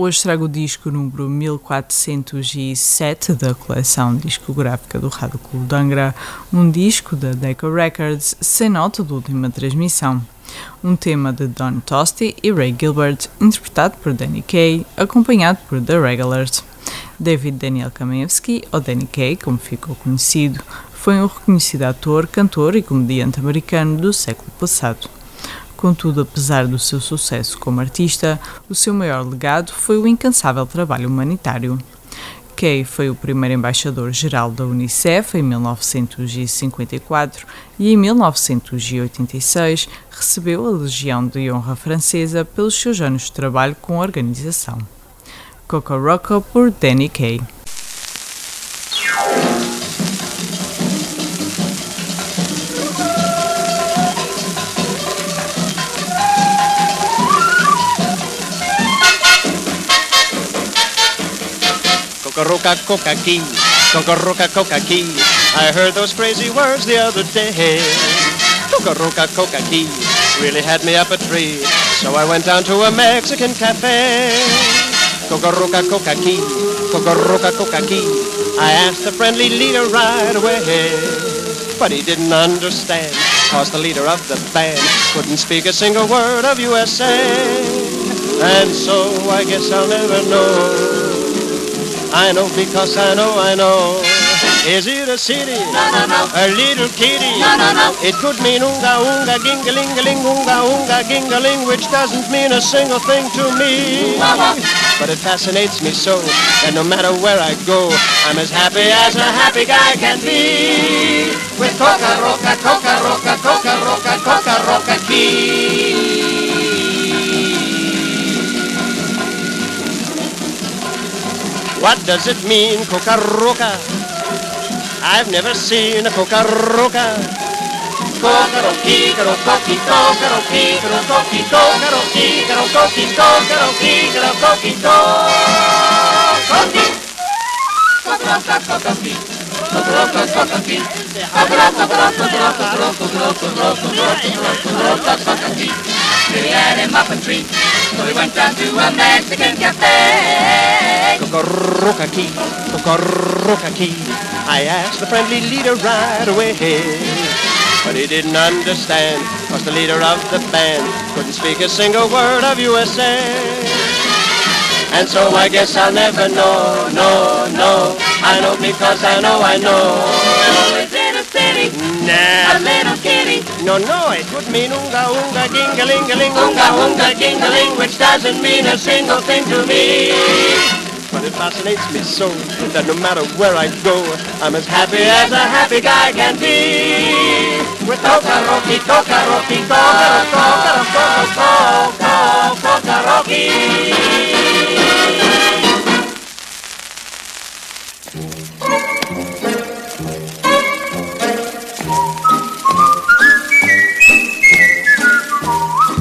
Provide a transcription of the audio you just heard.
hoje trago o disco número 1407 da coleção discográfica do Rádio Clube um disco da Deco Records sem nota de última transmissão. Um tema de Don Tosti e Ray Gilbert, interpretado por Danny Kaye, acompanhado por The Regulars. David Daniel Kamiewski, ou Danny Kaye, como ficou conhecido, foi um reconhecido ator, cantor e comediante americano do século passado. Contudo, apesar do seu sucesso como artista, o seu maior legado foi o incansável trabalho humanitário. Kay foi o primeiro embaixador-geral da Unicef em 1954 e em 1986 recebeu a Legião de Honra Francesa pelos seus anos de trabalho com a organização. Coco Rocco por Danny Kay. Coca-Roca, Coca-Key, Coca-Roca, Coca-Key. I heard those crazy words the other day. Coca-Roca, Coca-Key really had me up a tree. So I went down to a Mexican cafe. Coca-Roca, Coca-Key, Coca-Roca, Coca-Key. I asked the friendly leader right away. But he didn't understand, cause the leader of the band couldn't speak a single word of USA. And so I guess I'll never know I know because I know, I know. Is it a city? No, no, no. A little kitty? No, no, no. It could mean unga unga gingalingaling unga unga gingaling, which doesn't mean a single thing to me. But it fascinates me so that no matter where I go, I'm as happy as a happy guy can be. With Coca Roca, Coca Roca, Coca Roca, Coca Roca What does it mean, Coca-Roca? I've never seen a Coca-Roca. Coca-Roca, up a tree, so we went down to a Mexican cafe. Coca-Roca key. I asked the friendly leader right away. But he didn't understand, cause the leader of the band couldn't speak a single word of USA. And so I guess I'll never know, no, no. I know because I know, I know. Is it a city? Nah. A little No, no, it would mean unga unga gingalingaling Unga unga gingaling, which doesn't mean a single thing to me. But it fascinates me so that no matter where I go, I'm as happy as a happy guy can be. With Rocky, Coca Rocky, Coca Coca